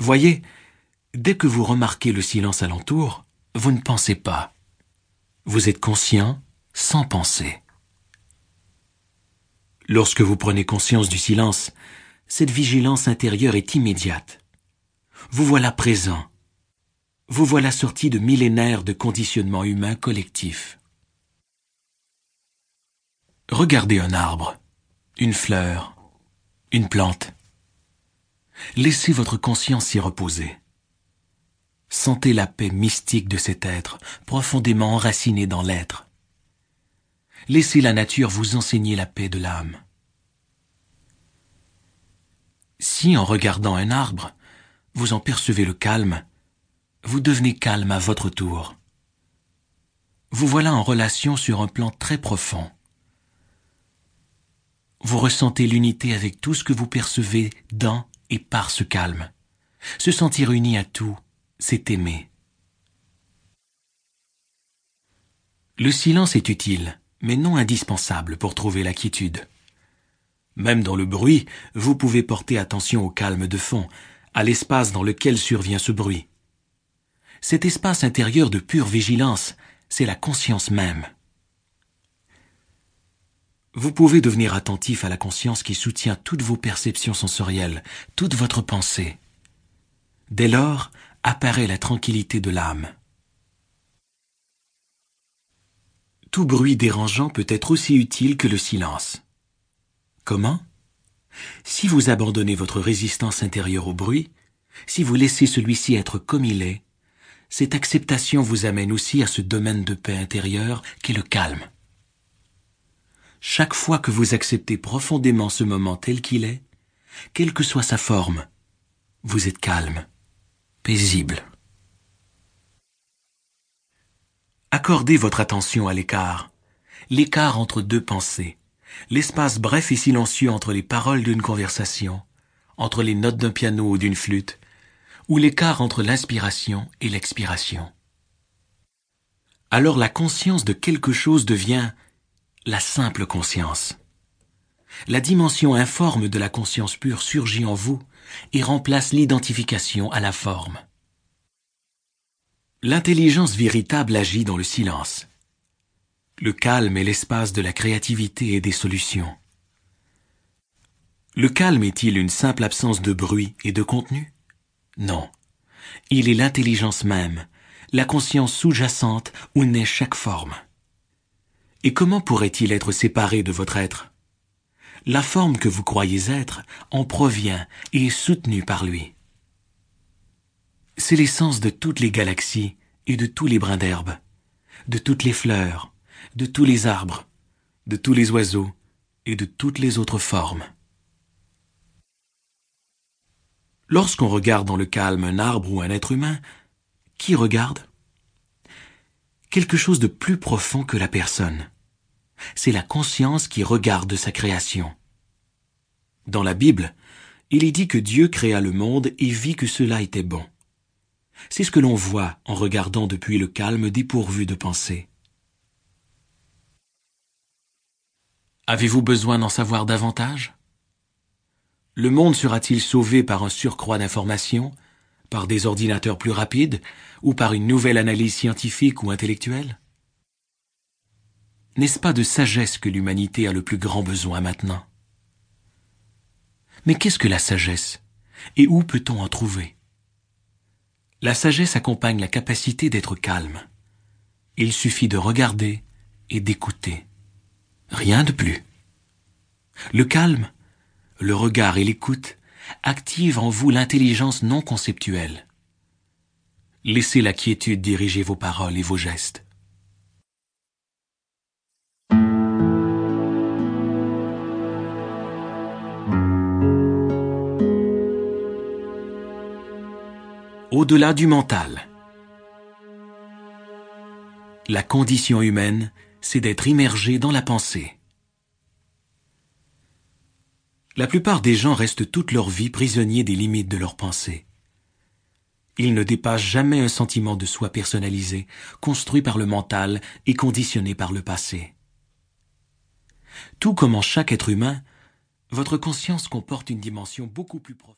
Voyez, dès que vous remarquez le silence alentour, vous ne pensez pas. Vous êtes conscient sans penser. Lorsque vous prenez conscience du silence, cette vigilance intérieure est immédiate. Vous voilà présent. Vous voilà sorti de millénaires de conditionnement humain collectif. Regardez un arbre, une fleur, une plante. Laissez votre conscience s'y reposer. Sentez la paix mystique de cet être, profondément enraciné dans l'être. Laissez la nature vous enseigner la paix de l'âme. Si en regardant un arbre, vous en percevez le calme, vous devenez calme à votre tour. Vous voilà en relation sur un plan très profond. Vous ressentez l'unité avec tout ce que vous percevez dans et par ce calme. Se sentir uni à tout, c'est aimer. Le silence est utile, mais non indispensable pour trouver la quiétude. Même dans le bruit, vous pouvez porter attention au calme de fond, à l'espace dans lequel survient ce bruit. Cet espace intérieur de pure vigilance, c'est la conscience même. Vous pouvez devenir attentif à la conscience qui soutient toutes vos perceptions sensorielles, toute votre pensée. Dès lors apparaît la tranquillité de l'âme. Tout bruit dérangeant peut être aussi utile que le silence. Comment? Si vous abandonnez votre résistance intérieure au bruit, si vous laissez celui-ci être comme il est, cette acceptation vous amène aussi à ce domaine de paix intérieure qu'est le calme. Chaque fois que vous acceptez profondément ce moment tel qu'il est, quelle que soit sa forme, vous êtes calme, paisible. Accordez votre attention à l'écart, l'écart entre deux pensées, l'espace bref et silencieux entre les paroles d'une conversation, entre les notes d'un piano ou d'une flûte, ou l'écart entre l'inspiration et l'expiration. Alors la conscience de quelque chose devient la simple conscience. La dimension informe de la conscience pure surgit en vous et remplace l'identification à la forme. L'intelligence véritable agit dans le silence. Le calme est l'espace de la créativité et des solutions. Le calme est-il une simple absence de bruit et de contenu? Non. Il est l'intelligence même, la conscience sous-jacente où naît chaque forme. Et comment pourrait-il être séparé de votre être? La forme que vous croyez être en provient et est soutenue par lui. C'est l'essence de toutes les galaxies et de tous les brins d'herbe, de toutes les fleurs, de tous les arbres, de tous les oiseaux et de toutes les autres formes. Lorsqu'on regarde dans le calme un arbre ou un être humain, qui regarde? Quelque chose de plus profond que la personne. C'est la conscience qui regarde sa création. Dans la Bible, il est dit que Dieu créa le monde et vit que cela était bon. C'est ce que l'on voit en regardant depuis le calme dépourvu de pensée. Avez-vous besoin d'en savoir davantage? Le monde sera-t-il sauvé par un surcroît d'informations, par des ordinateurs plus rapides, ou par une nouvelle analyse scientifique ou intellectuelle N'est-ce pas de sagesse que l'humanité a le plus grand besoin maintenant Mais qu'est-ce que la sagesse Et où peut-on en trouver La sagesse accompagne la capacité d'être calme. Il suffit de regarder et d'écouter. Rien de plus. Le calme, le regard et l'écoute activent en vous l'intelligence non conceptuelle. Laissez la quiétude diriger vos paroles et vos gestes. Au-delà du mental. La condition humaine c'est d'être immergé dans la pensée. La plupart des gens restent toute leur vie prisonniers des limites de leur pensée. Ils ne dépassent jamais un sentiment de soi personnalisé, construit par le mental et conditionné par le passé. Tout comme en chaque être humain, votre conscience comporte une dimension beaucoup plus profonde.